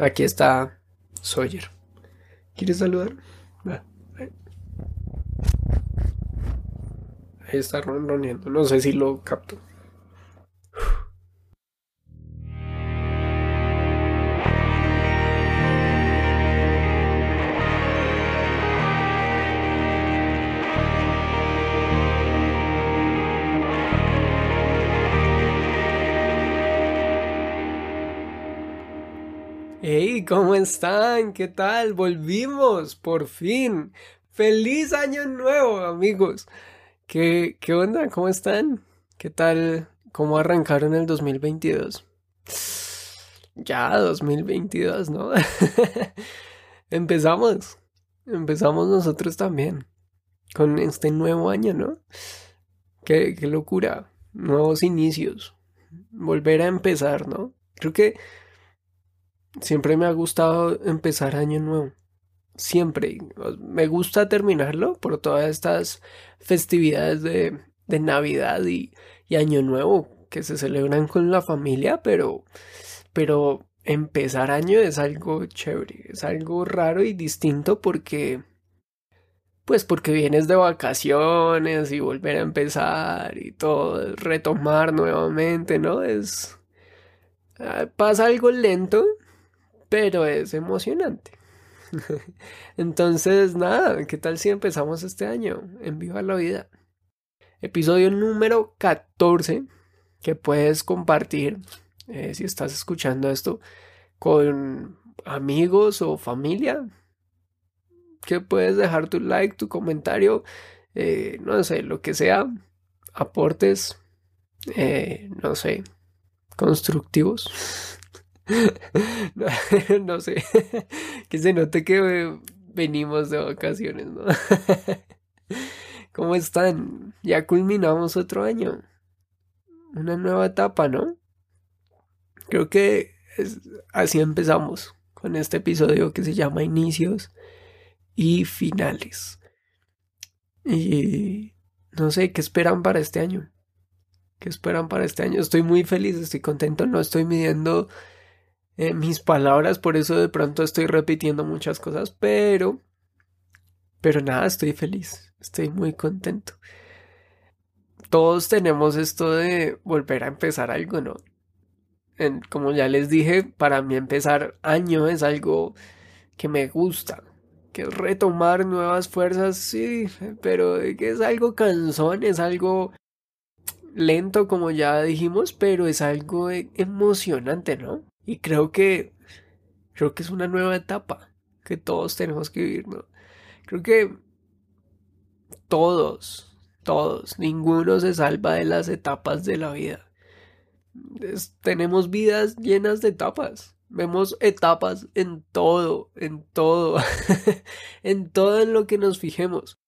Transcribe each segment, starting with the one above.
Aquí está Sawyer. ¿Quieres saludar? Ahí está ronroneando. No sé si lo capto. ¿Cómo están? ¿Qué tal? Volvimos, por fin. ¡Feliz año nuevo, amigos! ¿Qué, qué onda? ¿Cómo están? ¿Qué tal? ¿Cómo arrancaron el 2022? Ya, 2022, ¿no? Empezamos. Empezamos nosotros también. Con este nuevo año, ¿no? Qué, qué locura. Nuevos inicios. Volver a empezar, ¿no? Creo que Siempre me ha gustado empezar año nuevo. Siempre. Me gusta terminarlo por todas estas festividades de, de Navidad y, y, Año Nuevo que se celebran con la familia, pero, pero empezar año es algo chévere, es algo raro y distinto porque, pues porque vienes de vacaciones y volver a empezar y todo, retomar nuevamente, ¿no? Es... Ah, pasa algo lento, pero es emocionante. Entonces, nada, ¿qué tal si empezamos este año en Viva la Vida? Episodio número 14 que puedes compartir eh, si estás escuchando esto con amigos o familia. Que puedes dejar tu like, tu comentario, eh, no sé, lo que sea, aportes, eh, no sé, constructivos. no, sé, que se note que venimos de vacaciones, ¿no? ¿Cómo están? Ya culminamos otro año. Una nueva etapa, ¿no? Creo que así empezamos con este episodio que se llama Inicios y Finales. Y no sé, ¿qué esperan para este año? ¿Qué esperan para este año? Estoy muy feliz, estoy contento, no estoy midiendo eh, mis palabras, por eso de pronto estoy repitiendo muchas cosas, pero, pero nada, estoy feliz, estoy muy contento. Todos tenemos esto de volver a empezar algo, ¿no? como ya les dije, para mí empezar año es algo que me gusta, que es retomar nuevas fuerzas, sí, pero es algo cansón, es algo lento, como ya dijimos, pero es algo e, emocionante, ¿no? Y creo que creo que es una nueva etapa que todos tenemos que vivir, ¿no? Creo que todos, todos, ninguno se salva de las etapas de la vida. tenemos vidas llenas de etapas. Vemos etapas en todo, en todo, en todo en lo que nos fijemos.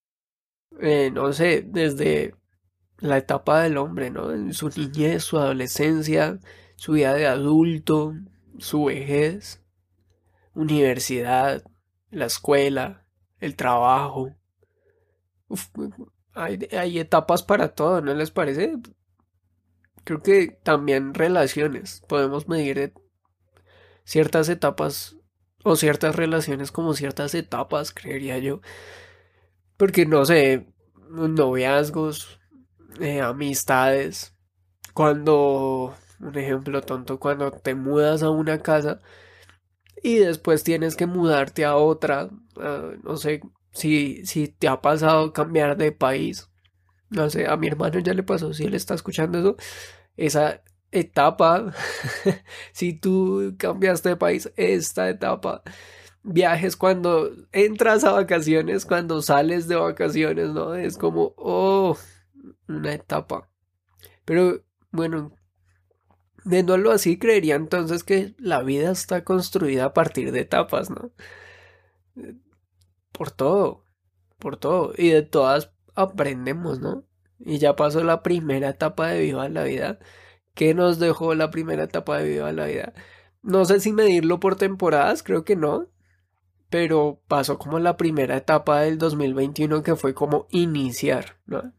Eh, no sé, desde la etapa del hombre, ¿no? En su niñez, su adolescencia, su vida de adulto, su vejez, universidad, la escuela, el trabajo. hay, etapas para todo, ¿no les parece? Creo que también relaciones. Podemos medir ciertas etapas o ciertas relaciones como ciertas etapas, creería yo. Porque no sé, noviazgos, eh, amistades, cuando un ejemplo tonto, cuando te mudas a una casa y después tienes que mudarte a otra, no sé si, si te ha pasado cambiar de país, no sé, a mi hermano ya le pasó, si él está escuchando eso, esa etapa, si tú cambiaste de país, esta etapa, viajes cuando entras a vacaciones, cuando sales de vacaciones, ¿no? Es como, oh, una etapa. Pero bueno, Viéndolo así, creería entonces que la vida está construida a partir de etapas, ¿no? Por todo, por todo. Y de todas aprendemos, ¿no? Y ya pasó la primera etapa de Viva la Vida. ¿Qué nos dejó la primera etapa de Viva la Vida? No sé si medirlo por temporadas, creo que no. Pero pasó como la primera etapa del 2021 que fue como iniciar, ¿no?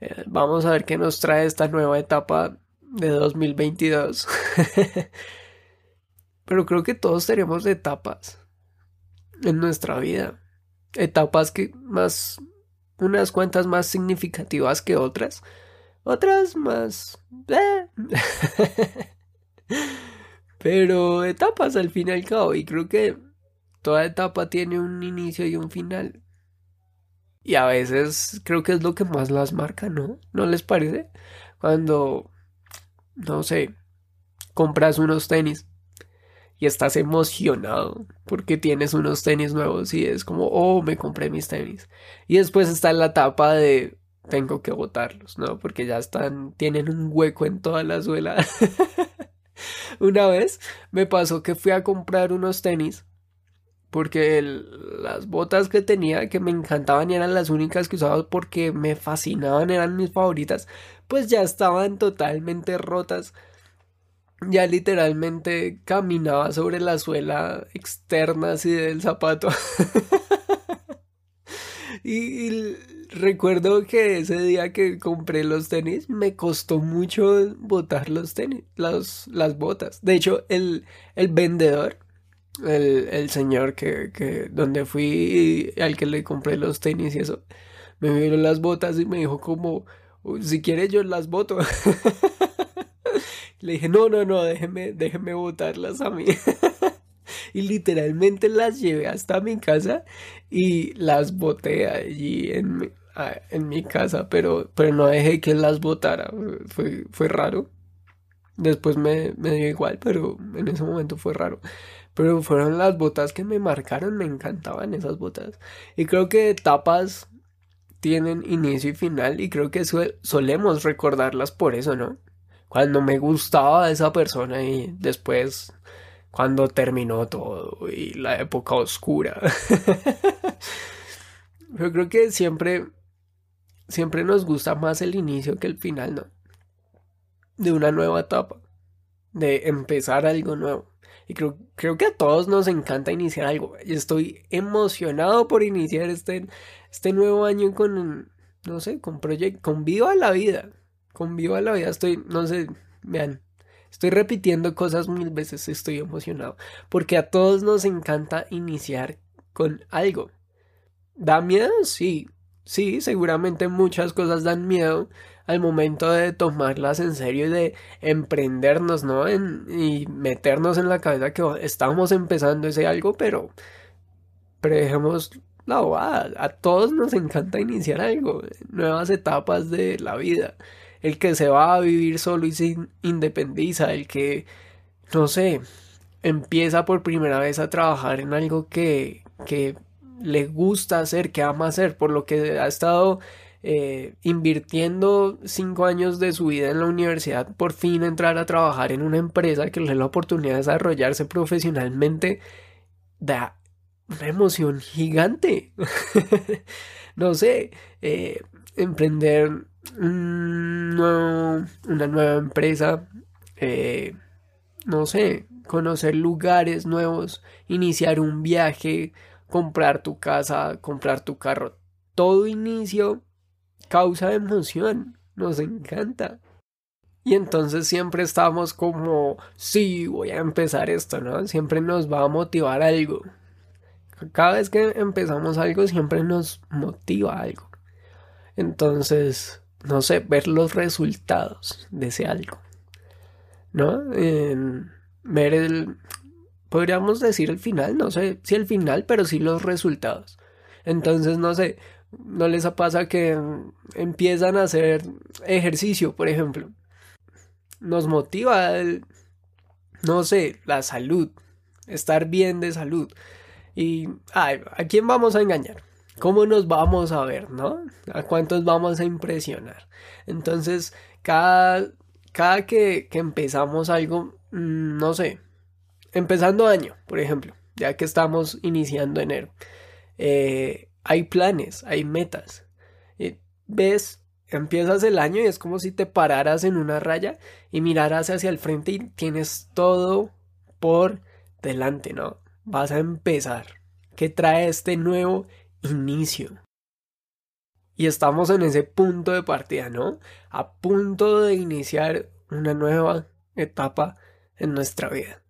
Eh, vamos a ver qué nos trae esta nueva etapa de 2022. pero creo que todos tenemos etapas en nuestra vida. Etapas que más, unas cuantas más significativas que otras. Otras más... Eh. pero etapas al fin y al cabo. Y creo que toda etapa tiene un inicio y un final. Y a veces creo que es lo que más las marca, ¿no? ¿No les parece? Cuando, no sé, compras unos tenis y estás emocionado porque tienes unos tenis nuevos y es como, oh, me compré mis tenis. Y después está la etapa de tengo que botarlos, ¿no? Porque ya están, tienen un hueco en toda la suela. Una vez me pasó que fui a comprar unos tenis porque las botas que tenía que me encantaban y eran las únicas que usaba porque me fascinaban, eran mis favoritas, pues ya estaban totalmente rotas ya literalmente caminaba sobre la suela externa así del zapato. y, recuerdo que ese día que compré los tenis me costó mucho botar los tenis, las botas. De hecho, el, el vendedor, el, el señor que, que donde fui y al que le compré los tenis y eso, me vio las botas y me dijo como, si quieres yo las boto. Le dije, no, no, no, déjeme, déjeme botarlas a mí. y literalmente las llevé hasta mi casa y las boté allí en mi, en mi casa, pero, pero no dejé que las botara. Fue, fue raro. Después me, me dio igual, pero en ese momento fue raro. Pero fueron las botas que me marcaron, me encantaban esas botas. Y creo que etapas tienen inicio y final y creo que solemos recordarlas por eso, ¿no? cuando me gustaba esa persona y después cuando terminó todo y la época oscura. Yo creo que siempre siempre nos gusta más el inicio que el final, ¿no? De una nueva etapa, de empezar algo nuevo. Y creo, creo que a todos nos encanta iniciar algo. Estoy emocionado por iniciar este, este nuevo año con, no sé, con proyecto, con Viva la Vida con Viva la Vida estoy, no sé, vean, estoy repitiendo cosas mil veces, estoy emocionado, porque a todos nos encanta iniciar con algo. ¿Da miedo? Sí, sí, seguramente muchas cosas dan miedo al momento de tomarlas en serio y de emprendernos, ¿no? En, y meternos en la cabeza que estamos empezando ese algo, pero, pero dejemos la bobada. A todos nos encanta iniciar algo, nuevas etapas de la vida el que se va a vivir solo y se independiza, el que, no sé, empieza por primera vez a trabajar en algo que, que le gusta hacer, que ama hacer, por lo que ha estado eh, invirtiendo cinco años de su vida en la universidad, por fin entrar a trabajar en una empresa que le dé la oportunidad de desarrollarse profesionalmente, da una emoción gigante. no sé, eh, emprender una nueva empresa, eh, no sé, conocer lugares nuevos, iniciar un viaje, comprar tu casa, comprar tu carro. Todo inicio causa emoción, nos encanta. Y entonces siempre estamos como, sí, voy a empezar esto, ¿no? Siempre nos va a motivar algo. Cada vez que empezamos algo, siempre nos motiva algo. Entonces, no sé, ver los resultados de ese algo. ¿No? ver el, podríamos decir el final, no sé si el final, pero sí los resultados. Entonces, no sé, no les pasa que empiezan a hacer ejercicio, por ejemplo. Nos motiva, no sé, la salud, estar bien de salud. Y, ay, ¿a quién vamos a engañar? ¿Cómo nos vamos a ver, no? ¿A cuántos vamos a impresionar? Entonces, cada, cada que, empezamos algo, mm, no sé, empezando año, por ejemplo, ya que estamos iniciando enero, eh, hay planes, hay metas. ves, empiezas el año y es como si te pararas en una raya y miraras hacia el frente y tienes todo por delante, ¿no? Vas a empezar. ¿Qué trae este nuevo inicio. Y estamos en ese punto de partida, ¿no? A punto de iniciar una nueva etapa en nuestra vida.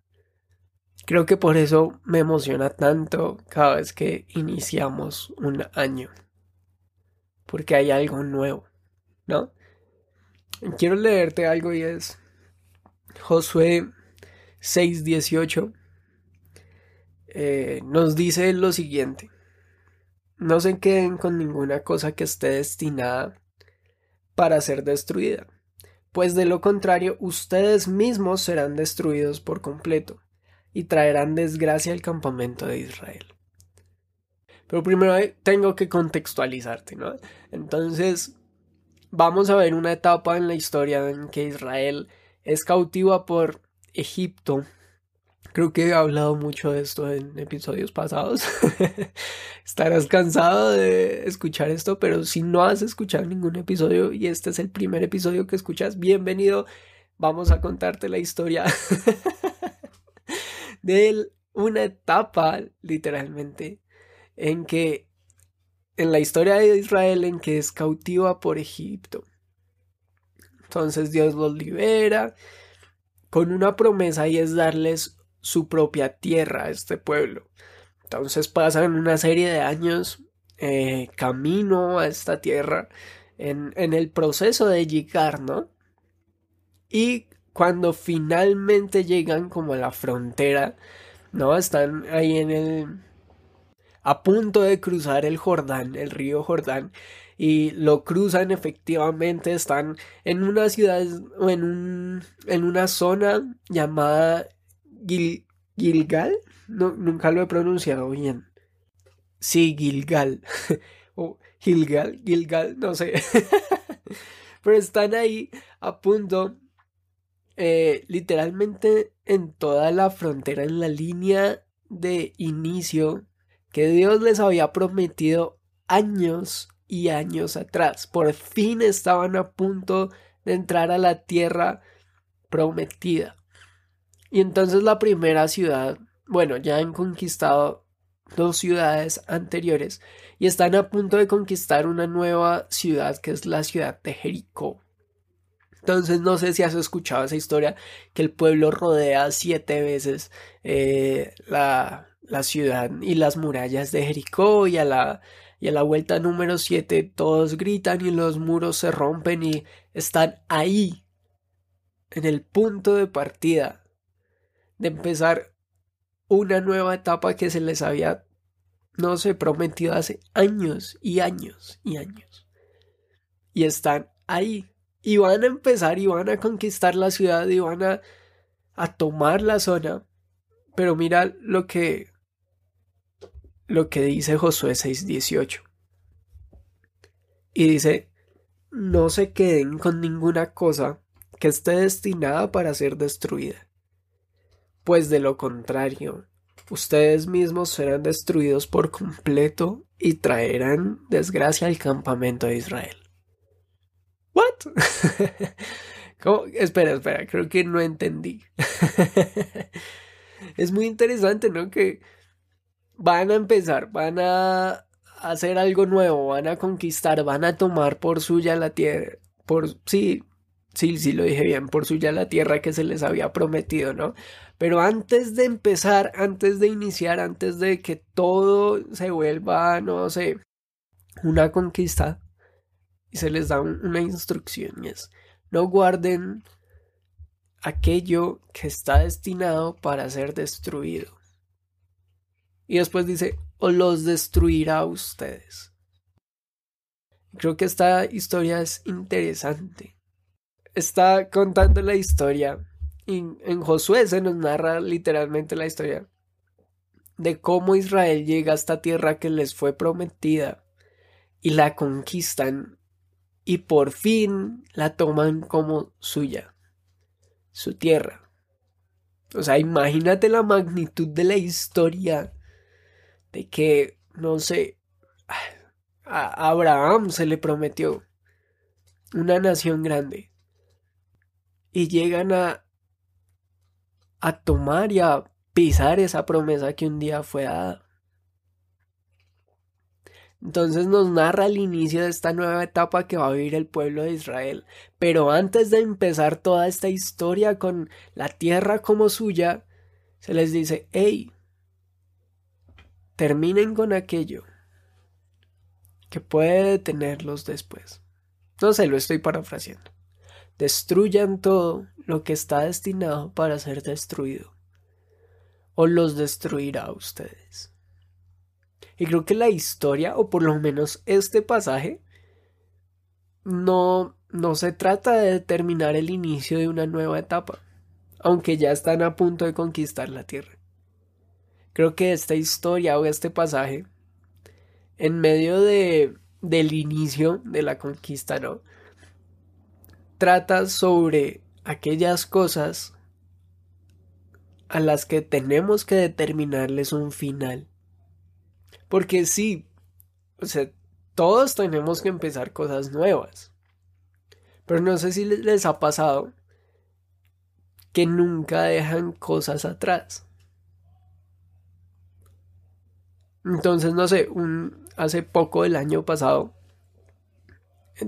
Creo que por eso me emociona tanto cada vez que iniciamos un año. Porque hay algo nuevo, ¿no? Quiero leerte algo y es Josué 6:18. Eh, nos dice lo siguiente. No se queden con ninguna cosa que esté destinada para ser destruida, pues de lo contrario ustedes mismos serán destruidos por completo y traerán desgracia al campamento de Israel. Pero primero tengo que contextualizarte, ¿no? Entonces, vamos a ver una etapa en la historia en que Israel es cautiva por Egipto. Creo que he hablado mucho de esto en episodios pasados. Estarás cansado de escuchar esto, pero si no has escuchado ningún episodio y este es el primer episodio que escuchas, bienvenido. Vamos a contarte la historia de una etapa, literalmente, en que, en la historia de Israel, en que es cautiva por Egipto. Entonces Dios los libera con una promesa y es darles su propia tierra a este pueblo. Entonces pasan una serie de años eh, camino a esta tierra en, en el proceso de llegar, ¿no? Y cuando finalmente llegan como a la frontera, ¿no? Están ahí en el... a punto de cruzar el Jordán, el río Jordán, y lo cruzan efectivamente, están en una ciudad o en, un, en una zona llamada Gilgal, no, nunca lo he pronunciado bien. Sí, Gilgal. o Gilgal, Gilgal, no sé. Pero están ahí a punto eh, literalmente en toda la frontera, en la línea de inicio que Dios les había prometido años y años atrás. Por fin estaban a punto de entrar a la tierra prometida. Y entonces la primera ciudad, bueno, ya han conquistado dos ciudades anteriores y están a punto de conquistar una nueva ciudad que es la ciudad de Jericó. Entonces no sé si has escuchado esa historia que el pueblo rodea siete veces eh, la, la, ciudad y las murallas de Jericó y a la, y a la vuelta número siete todos gritan y los muros se rompen y están ahí en el punto de partida de empezar una nueva etapa que se les había no sé prometido hace años y años y años. Y están ahí y van a empezar y van a conquistar la ciudad y van a, a tomar la zona. Pero mira lo que lo que dice Josué 6:18. Y dice, no se queden con ninguna cosa que esté destinada para ser destruida. Pues de lo contrario, ustedes mismos serán destruidos por completo y traerán desgracia al campamento de Israel. ¿What? Espera, espera, creo que no entendí. es muy interesante, ¿no? Que van a empezar, van a hacer algo nuevo, van a conquistar, van a tomar por suya la tierra, por sí, sí, sí lo dije bien, por suya la tierra que se les había prometido, ¿no? Pero antes de empezar, antes de iniciar, antes de que todo se vuelva, no sé, una conquista, y se les da una instrucción y es no guarden aquello que está destinado para ser destruido. Y después dice, o los destruirá a ustedes. Creo que esta historia es interesante. Está contando la historia y en Josué se nos narra literalmente la historia de cómo Israel llega a esta tierra que les fue prometida y la conquistan y por fin la toman como suya, su tierra. O sea, imagínate la magnitud de la historia de que, no sé, a Abraham se le prometió una nación grande y llegan a a tomar y a pisar esa promesa que un día fue dada. Entonces nos narra el inicio de esta nueva etapa que va a vivir el pueblo de Israel. Pero antes de empezar toda esta historia con la tierra como suya, se les dice, hey, terminen con aquello que puede detenerlos después. No sé, lo estoy parafraseando. Destruyan todo lo que está destinado para ser destruido. O los destruirá a ustedes. Y creo que la historia, o por lo menos este pasaje, no, no se trata de determinar el inicio de una nueva etapa, aunque ya están a punto de conquistar la tierra. Creo que esta historia o este pasaje, en medio de, del inicio de la conquista, ¿no? Trata sobre aquellas cosas a las que tenemos que determinarles un final. Porque sí, o sea, todos tenemos que empezar cosas nuevas. Pero no sé si les ha pasado que nunca dejan cosas atrás. Entonces, no sé, un, hace poco el año pasado,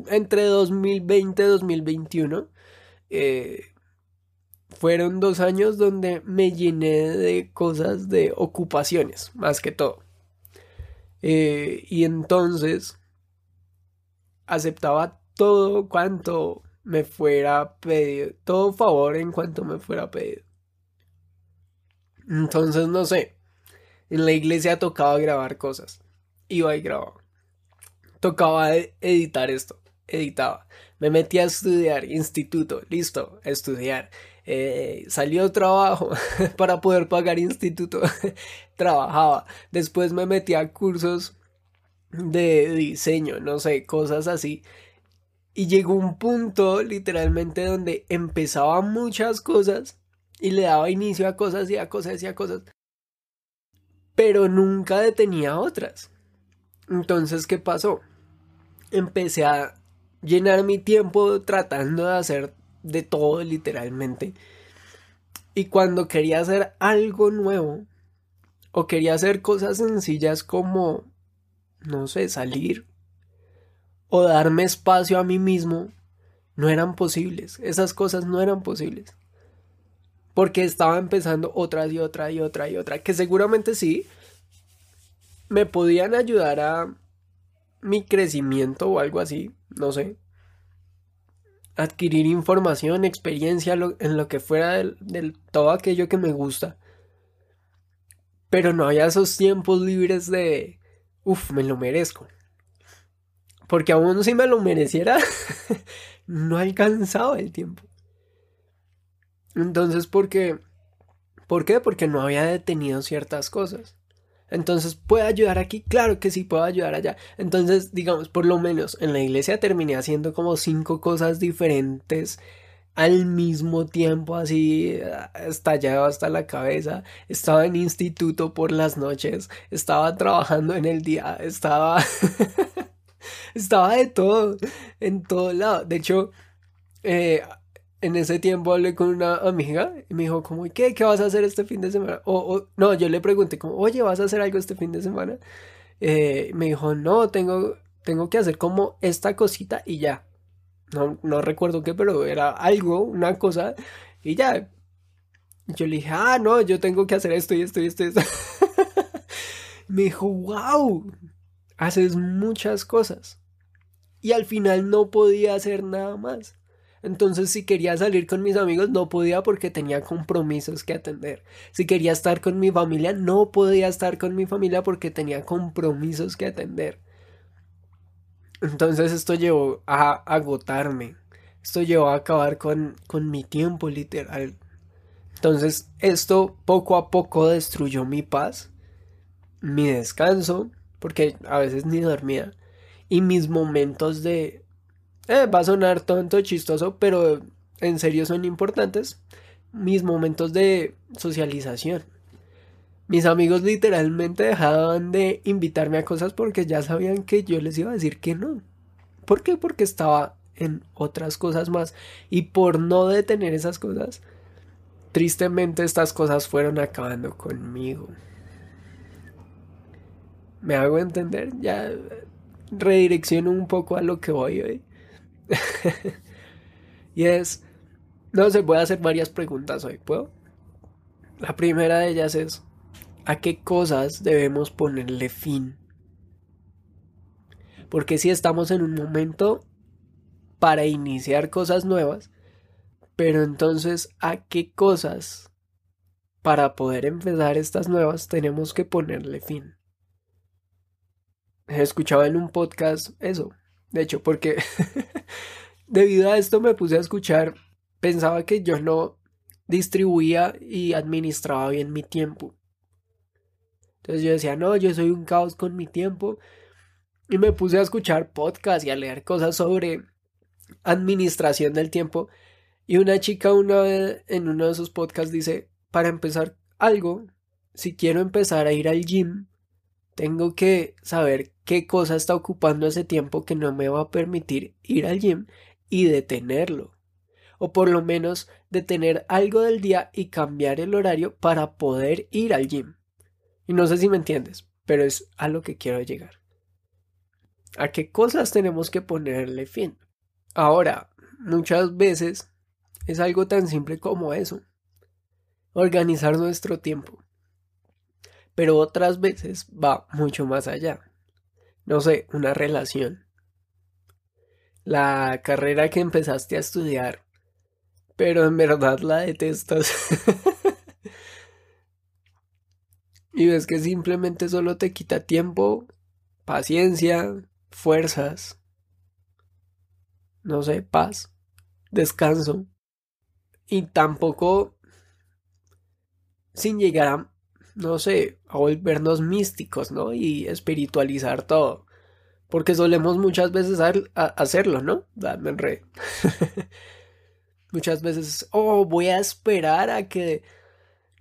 entre 2020 y 2021, eh, fueron dos años donde me llené de cosas de ocupaciones, más que todo. Eh, y entonces aceptaba todo cuanto me fuera pedido, todo favor en cuanto me fuera pedido. Entonces, no sé, en la iglesia tocaba grabar cosas, iba y grababa. Tocaba editar esto, editaba. Me metí a estudiar, instituto, listo, estudiar. Eh, salió trabajo para poder pagar instituto, trabajaba. Después me metí a cursos de diseño, no sé, cosas así. Y llegó un punto literalmente donde empezaba muchas cosas y le daba inicio a cosas y a cosas y a cosas. Pero nunca detenía otras. Entonces, ¿qué pasó? Empecé a llenar mi tiempo tratando de hacer de todo literalmente. Y cuando quería hacer algo nuevo, o quería hacer cosas sencillas como, no sé, salir, o darme espacio a mí mismo, no eran posibles. Esas cosas no eran posibles. Porque estaba empezando otra y otra y otra y otra, que seguramente sí, me podían ayudar a mi crecimiento o algo así, no sé adquirir información, experiencia en lo que fuera del, todo aquello que me gusta. Pero no había esos tiempos libres de, uff, me lo merezco. Porque aún si me lo mereciera, no alcanzaba el tiempo. Entonces, ¿por qué? ¿Por qué? Porque no había detenido ciertas cosas. Entonces, ¿puede ayudar aquí? Claro que sí, puedo ayudar allá. Entonces, digamos, por lo menos en la iglesia terminé haciendo como cinco cosas diferentes al mismo tiempo, así estallado hasta la cabeza. Estaba en instituto por las noches, estaba trabajando en el día, estaba... estaba de todo, en todo lado. De hecho, eh, en ese tiempo hablé con una amiga y me dijo como, ¿qué? ¿Qué vas a hacer este fin de semana? O, no, yo le pregunté como, oye, ¿vas a hacer algo este fin de semana? Eh, me dijo, no, tengo, tengo que hacer como esta cosita y ya. No, no recuerdo qué, pero era algo, una cosa y ya. Yo le dije, ah, no, yo tengo que hacer esto y esto y esto y esto. me dijo, wow, haces muchas cosas. Y al final no podía hacer nada más. Entonces si quería salir con mis amigos no podía porque tenía compromisos que atender. Si quería estar con mi familia no podía estar con mi familia porque tenía compromisos que atender. Entonces esto llevó a agotarme. Esto llevó a acabar con, con mi tiempo literal. Entonces esto poco a poco destruyó mi paz, mi descanso, porque a veces ni dormía, y mis momentos de, eh, va a sonar tonto, chistoso, pero en serio son importantes. Mis momentos de socialización. Mis amigos literalmente dejaban de invitarme a cosas porque ya sabían que yo les iba a decir que no. ¿Por qué? Porque estaba en otras cosas más. Y por no detener esas cosas, tristemente estas cosas fueron acabando conmigo. ¿Me hago entender? Ya redirecciono un poco a lo que voy hoy. y es, no voy a hacer varias preguntas hoy, ¿puedo? La primera de ellas es a qué cosas debemos ponerle fin. Porque si estamos en un momento para iniciar cosas nuevas, pero entonces a qué cosas para poder empezar estas nuevas tenemos que ponerle fin. Escuchaba en un podcast eso, de hecho, porque debido a esto me puse a escuchar, pensaba que yo no distribuía y administraba bien mi tiempo. Entonces yo decía, no, yo soy un caos con mi tiempo. Y me puse a escuchar podcasts y a leer cosas sobre administración del tiempo. Y una chica una vez en uno de sus podcasts dice, para empezar algo, si quiero empezar a ir al gym, tengo que saber qué cosa está ocupando ese tiempo que no me va a permitir ir al gym y detenerlo o por lo menos detener algo del día y cambiar el horario para poder ir al gym. Y no sé si me entiendes, pero es a lo que quiero llegar. ¿A qué cosas tenemos que ponerle fin? Ahora, muchas veces es algo tan simple como eso. Organizar nuestro tiempo. Pero otras veces va mucho más allá. No sé, una relación. La carrera que empezaste a estudiar pero en verdad la detestas. y ves que simplemente solo te quita tiempo, paciencia, fuerzas, no sé, paz, descanso. Y tampoco sin llegar a, no sé, a volvernos místicos, ¿no? Y espiritualizar todo. Porque solemos muchas veces hacerlo, ¿no? Dame re. Muchas veces, oh, voy a esperar a que,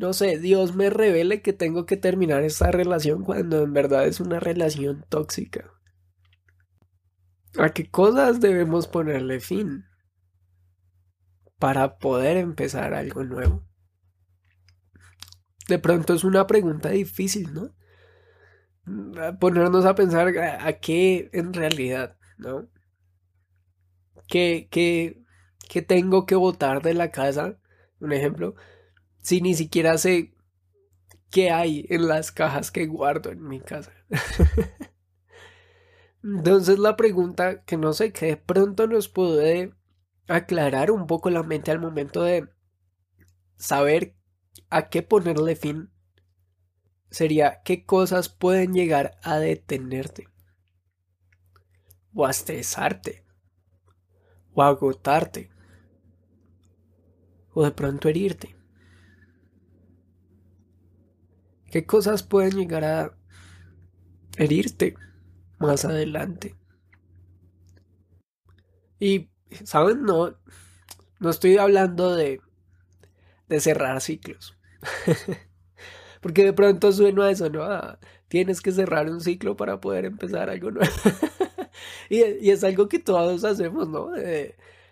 no sé, Dios me revele que tengo que terminar esta relación cuando en verdad es una relación tóxica. ¿A qué cosas debemos ponerle fin para poder empezar algo nuevo? De pronto es una pregunta difícil, ¿no? Ponernos a pensar a, qué en realidad, ¿no? ¿Qué, qué, que tengo que botar de la casa, un ejemplo, si ni siquiera sé qué hay en las cajas que guardo en mi casa. Entonces la pregunta que no sé, que de pronto nos puede aclarar un poco la mente al momento de saber a qué ponerle fin sería qué cosas pueden llegar a detenerte o a estresarte o a agotarte o de pronto herirte. ¿Qué cosas pueden llegar a herirte más adelante? Y, ¿saben? No, no estoy hablando de, de cerrar ciclos. Porque de pronto suena a eso, ¿no? Ah, tienes que cerrar un ciclo para poder empezar algo nuevo. y, y, es algo que todos hacemos, ¿no?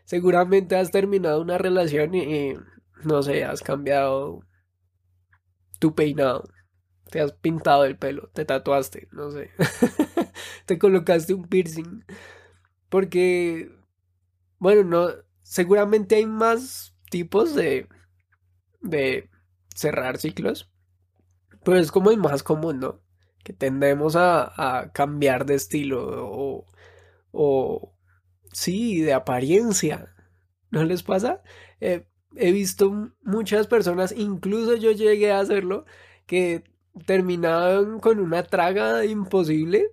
seguramente has terminado una relación y, no sé, has cambiado tu peinado, te has pintado el pelo, te tatuaste, no sé, te colocaste un piercing, porque, bueno, no, seguramente hay más tipos de, de cerrar ciclos, pero es como el más común, ¿no? Que tendemos a, a cambiar de estilo o, o Sí, de apariencia. ¿No les pasa? Eh, he visto muchas personas, incluso yo llegué a hacerlo, que terminaban con una traga imposible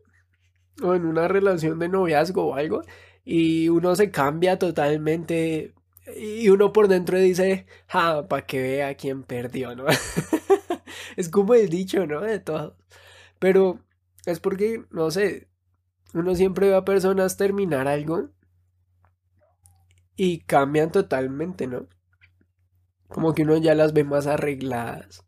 o en una relación de noviazgo o algo y uno se cambia totalmente y uno por dentro dice, ja, para que vea quién perdió, ¿no? es como el dicho, ¿no? De todo. Pero es porque, no sé, uno siempre ve a personas terminar algo y cambian totalmente, ¿no? Como que uno ya las ve más arregladas,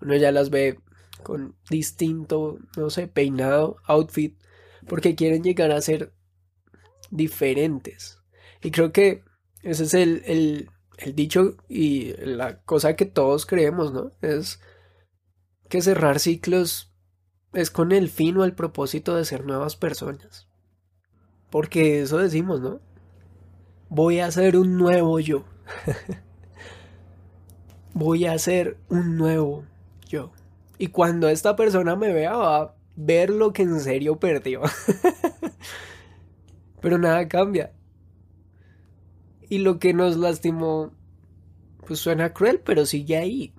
uno ya las ve con distinto, no sé, peinado, outfit, porque quieren llegar a ser diferentes. Y creo que ese es el, el, el dicho y la cosa que todos creemos, ¿no? Es que cerrar ciclos es con el fin o el propósito de ser nuevas personas. Porque eso decimos, ¿no? voy a ser un nuevo yo. voy a ser un nuevo yo. Y cuando esta persona me vea va a ver lo que en serio perdió. Pero nada cambia. Y lo que nos lastimó, pues suena cruel, pero sigue ahí.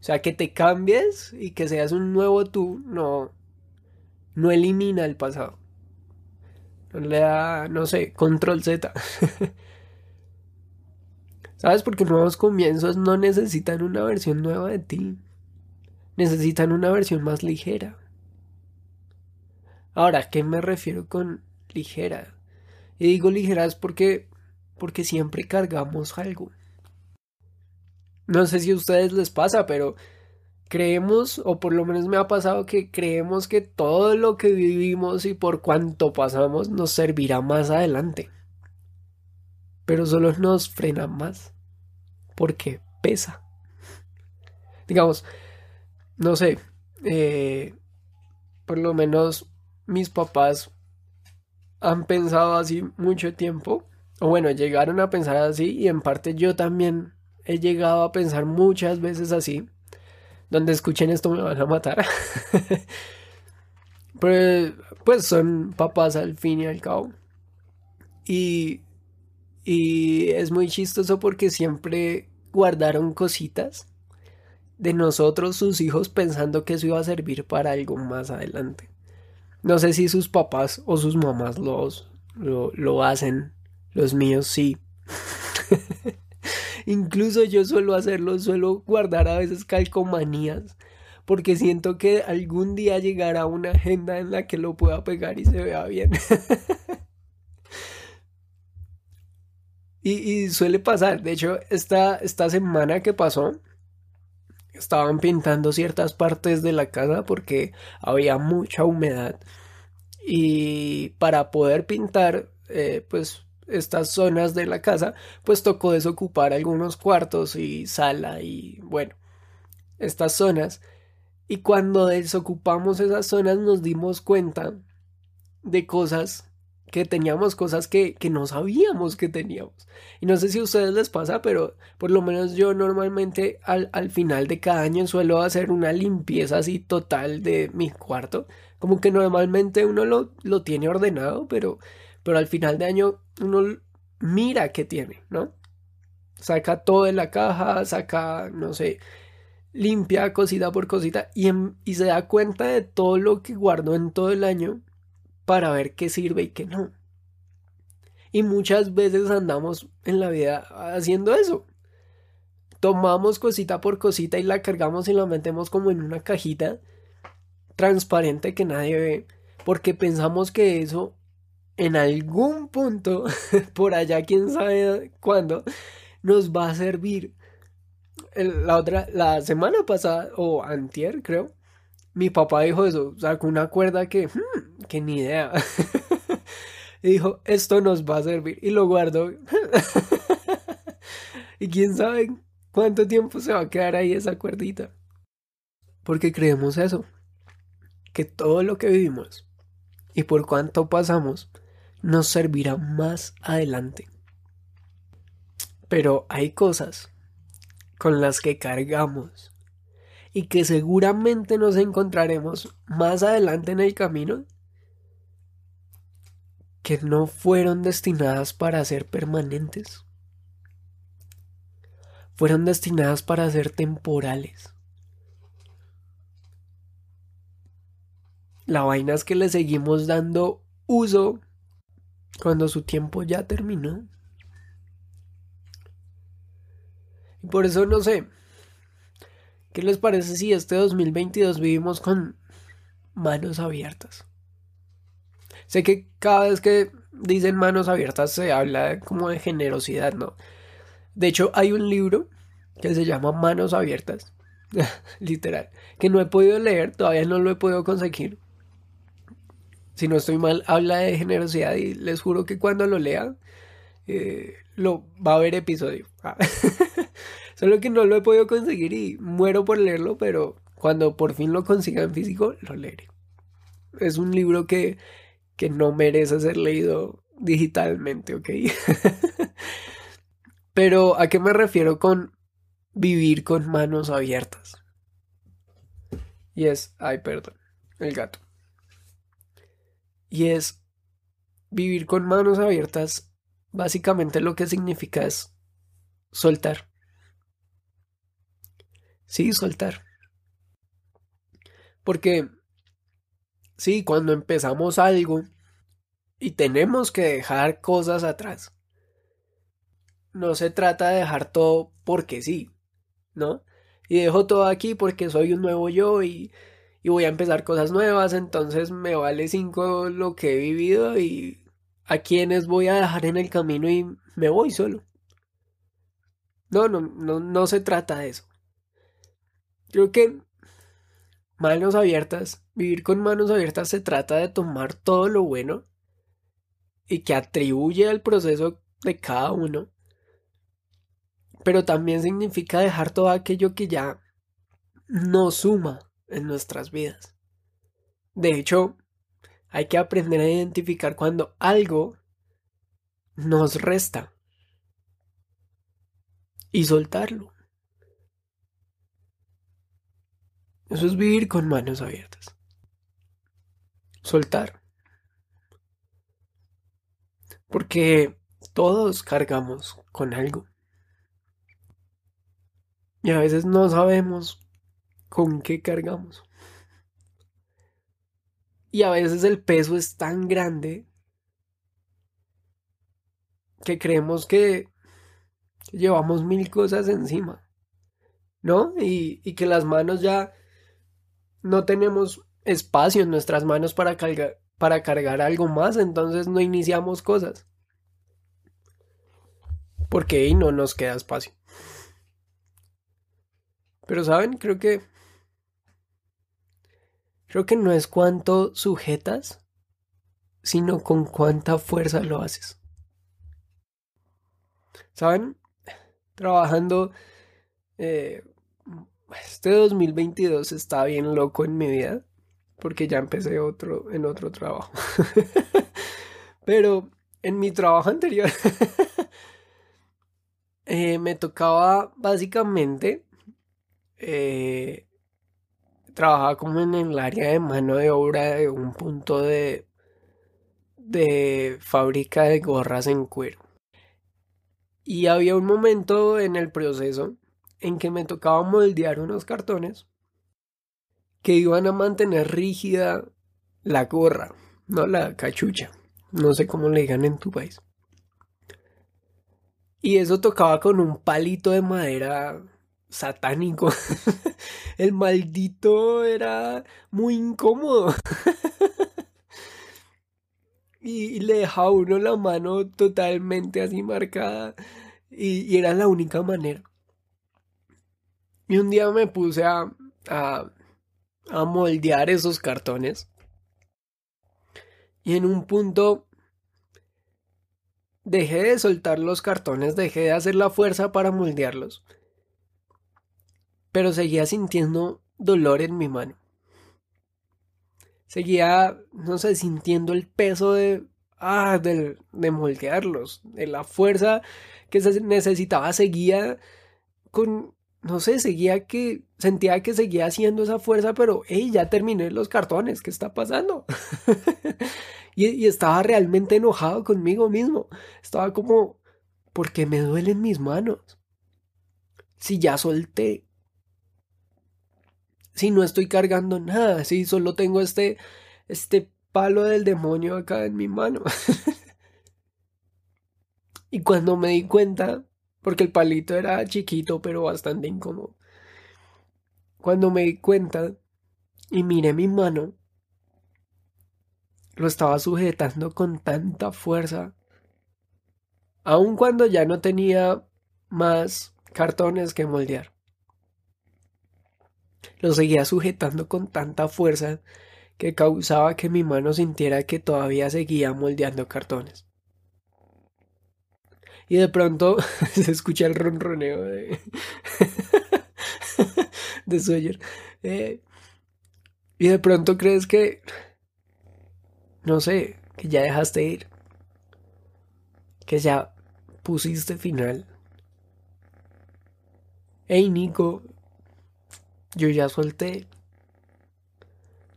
O sea, que te cambies y que seas un nuevo tú, no, no elimina el pasado. No le da, no sé, control Z. ¿Sabes? Porque nuevos comienzos no necesitan una versión nueva de ti. Necesitan una versión más ligera. Ahora, ¿a qué me refiero con ligera? Y digo ligera es porque, porque siempre cargamos algo. No sé si a ustedes les pasa, pero creemos, o por lo menos me ha pasado que creemos que todo lo que vivimos y por cuanto pasamos nos servirá más adelante. Pero solo nos frena más. Porque pesa. Digamos, no sé, eh, por lo menos mis papás han pensado así mucho tiempo. Bueno, llegaron a pensar así y en parte yo también he llegado a pensar muchas veces así. Donde escuchen esto me van a matar. Pero pues son papás al fin y al cabo. Y, y es muy chistoso porque siempre guardaron cositas de nosotros, sus hijos, pensando que eso iba a servir para algo más adelante. No sé si sus papás o sus mamás los, lo, lo hacen. Los míos sí. Incluso yo suelo hacerlo, suelo guardar a veces calcomanías, porque siento que algún día llegará una agenda en la que lo pueda pegar y se vea bien. y, suele pasar, de hecho, esta, esta semana que pasó, estaban pintando ciertas partes de la casa porque había mucha humedad. Y para poder pintar, eh, pues estas zonas de la casa, pues tocó desocupar algunos cuartos y sala y bueno, estas zonas. Y cuando desocupamos esas zonas nos dimos cuenta de cosas que teníamos, cosas que, que no sabíamos que teníamos. Y no sé si a ustedes les pasa, pero por lo menos yo normalmente al, al final de cada año suelo hacer una limpieza así total de mi cuarto. Como que normalmente uno lo, lo tiene ordenado, pero pero al final de año uno mira qué tiene, ¿no? Saca todo de la caja, saca, no sé, limpia cosita por cosita y, y se da cuenta de todo lo que guardó en todo el año para ver qué sirve y qué no. Y muchas veces andamos en la vida haciendo eso. Tomamos cosita por cosita y la cargamos y la metemos como en una cajita transparente que nadie ve porque pensamos que eso en algún punto, por allá, quién sabe cuándo, nos va a servir. La otra, la semana pasada, o antier, creo, mi papá dijo eso, sacó una cuerda que, hmm, que ni idea. y dijo, esto nos va a servir. Y lo guardó. y quién sabe cuánto tiempo se va a quedar ahí esa cuerdita. Porque creemos eso, que todo lo que vivimos y por cuánto pasamos nos servirá más adelante. Pero hay cosas con las que cargamos y que seguramente nos encontraremos más adelante en el camino que no fueron destinadas para ser permanentes. Fueron destinadas para ser temporales. La vaina es que le seguimos dando uso cuando su tiempo ya terminó. Y por eso no sé, ¿qué les parece si este 2022 vivimos con manos abiertas? Sé que cada vez que dicen manos abiertas se habla como de generosidad, ¿no? De hecho, hay un libro que se llama Manos Abiertas, literal, que no he podido leer, todavía no lo he podido conseguir, si no estoy mal, habla de generosidad y les juro que cuando lo lea, eh, lo va a haber episodio. Ah. Solo que no lo he podido conseguir y muero por leerlo, pero cuando por fin lo consiga en físico, lo leeré. Es un libro que, que no merece ser leído digitalmente, ¿ok? pero ¿a qué me refiero con vivir con manos abiertas. Y es, ay, perdón, el gato. Y es vivir con manos abiertas, básicamente lo que significa es soltar. Sí, soltar. Porque, sí, cuando empezamos algo y tenemos que dejar cosas atrás, no se trata de dejar todo porque sí, ¿no? Y dejo todo aquí porque soy un nuevo yo y, y voy a empezar cosas nuevas, entonces me vale cinco lo que he vivido y a quienes voy a dejar en el camino y me voy solo. No, no, no, no se trata de eso. Creo que manos abiertas, vivir con manos abiertas se trata de tomar todo lo bueno y que atribuye al proceso de cada uno pero también significa dejar todo aquello que ya no suma en nuestras vidas. De hecho, hay que aprender a identificar cuando algo nos resta y soltarlo. Eso es vivir con manos abiertas. Soltar. Porque todos cargamos con algo. Y a veces no sabemos con qué cargamos. Y a veces el peso es tan grande que creemos que llevamos mil cosas encima. ¿No? Y, que las manos ya no tenemos espacio en nuestras manos para cargar, para cargar algo más, entonces no iniciamos cosas. Porque ahí no nos queda espacio. Pero saben, creo que creo que no es cuánto sujetas, sino con cuánta fuerza lo haces. ¿Saben? Trabajando eh, este 2022 está bien loco en mi vida porque ya empecé otro en otro trabajo. Pero en mi trabajo anterior eh, me tocaba básicamente eh, trabajaba como en el área de mano de obra de un punto de, de fábrica de gorras en cuero. Y había un momento en el proceso en que me tocaba moldear unos cartones que iban a mantener rígida la gorra, no la cachucha, no sé cómo le digan en tu país. Y eso tocaba con un palito de madera satánico. El maldito era muy incómodo. y, le dejaba uno la mano totalmente así marcada. Y, era la única manera. Y un día me puse a, a, a moldear esos cartones. Y en un punto dejé de soltar los cartones, dejé de hacer la fuerza para moldearlos pero seguía sintiendo dolor en mi mano. Seguía, no sé, sintiendo el peso de, ah, de, de moldearlos, de la fuerza que se necesitaba, seguía con, no sé, seguía que, sentía que seguía haciendo esa fuerza, pero, hey, ya terminé los cartones, ¿qué está pasando? y, y estaba realmente enojado conmigo mismo, estaba como, ¿por qué me duelen mis manos? Si ya solté, si no estoy cargando nada, si solo tengo este, este palo del demonio acá en mi mano. y cuando me di cuenta, porque el palito era chiquito pero bastante incómodo, cuando me di cuenta y miré mi mano, lo estaba sujetando con tanta fuerza, aun cuando ya no tenía más cartones que moldear. Lo seguía sujetando con tanta fuerza que causaba que mi mano sintiera que todavía seguía moldeando cartones. Y de pronto se escucha el ronroneo de, de Sawyer. Eh, y de pronto crees que, no sé, que ya dejaste ir. Que ya pusiste final hey Nico, yo ya solté.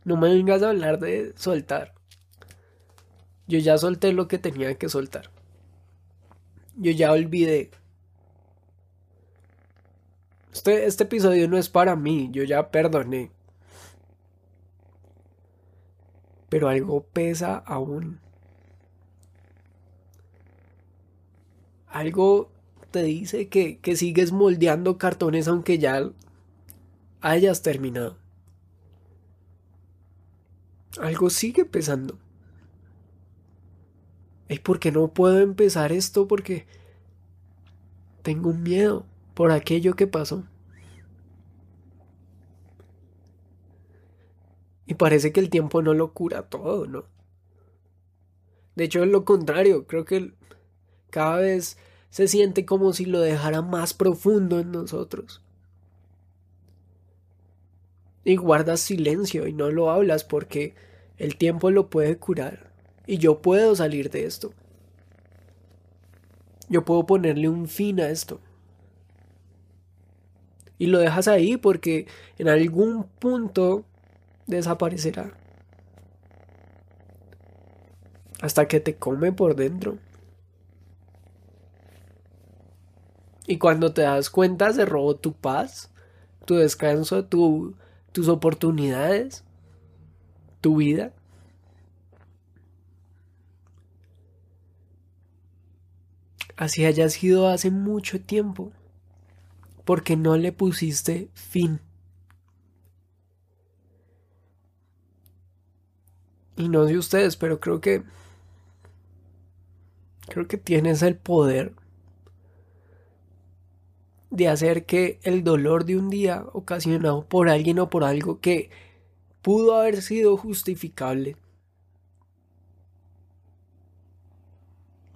No me vengas a hablar de soltar. Yo ya solté lo que tenía que soltar. Yo ya olvidé. Este, este episodio no es para mí, yo ya perdoné. Pero algo pesa aún. Algo te dice que, que sigues moldeando cartones aunque ya hayas terminado. Algo sigue pesando. ¿Y por qué no puedo empezar esto? Porque tengo un miedo por aquello que pasó. Y parece que el tiempo no lo cura todo, ¿no? De hecho, es lo contrario, creo que cada vez se siente como si lo dejara más profundo en nosotros. Y guardas silencio y no lo hablas porque el tiempo lo puede curar y yo puedo salir de esto. Yo puedo ponerle un fin a esto. Y lo dejas ahí porque en algún punto desaparecerá. Hasta que te come por dentro. Y cuando te das cuenta se robó tu paz, tu descanso, tu, tus oportunidades, tu vida. Así haya sido hace mucho tiempo, porque no le pusiste fin. Y no sé ustedes, pero creo que creo que tienes el poder de hacer que el dolor de un día ocasionado por alguien o por algo que pudo haber sido justificable.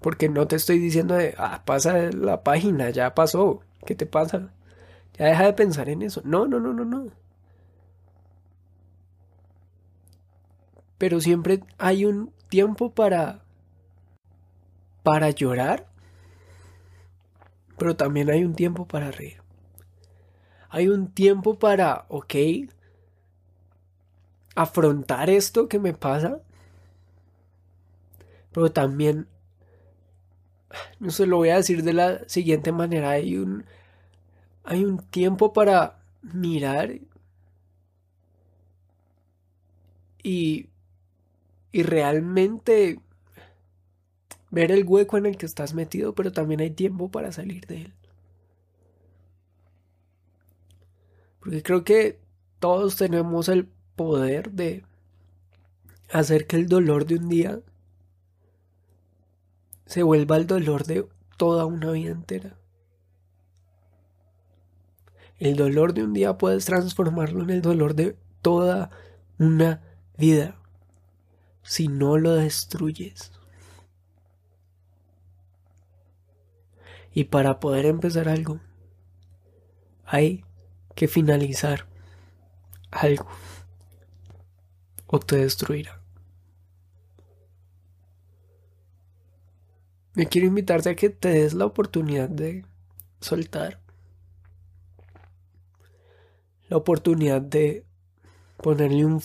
Porque no te estoy diciendo de, ah, pasa la página, ya pasó, ¿qué te pasa? Ya deja de pensar en eso. No, no, no, no, no. Pero siempre hay un tiempo para para llorar, pero también hay un tiempo para reír. Hay un tiempo para, ok, afrontar esto que me pasa, pero también, no se lo voy a decir de la siguiente manera, hay un, hay un tiempo para mirar y, y realmente ver el hueco en el que estás metido, pero también hay tiempo para salir de él. Porque creo que todos tenemos el poder de hacer que el dolor de un día se vuelva el dolor de toda una vida entera. El dolor de un día puedes transformarlo en el dolor de toda una vida si no lo destruyes. Y para poder empezar algo, hay que finalizar algo o te destruirá. Me quiero invitarte a que te des la oportunidad de soltar. La oportunidad de ponerle un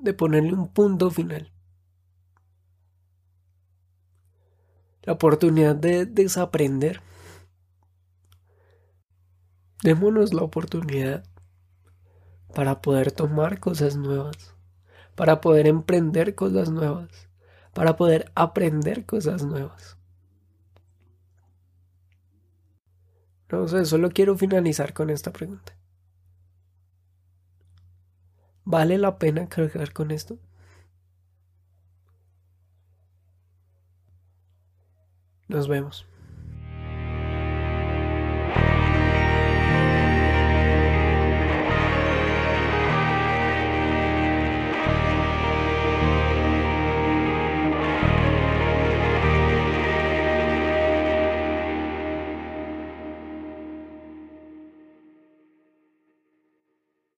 de ponerle un punto final. La oportunidad de desaprender. Démonos la oportunidad para poder tomar cosas nuevas para poder emprender cosas nuevas, para poder aprender cosas nuevas. No sé, solo quiero finalizar con esta pregunta. ¿Vale la pena cargar con esto? Nos vemos.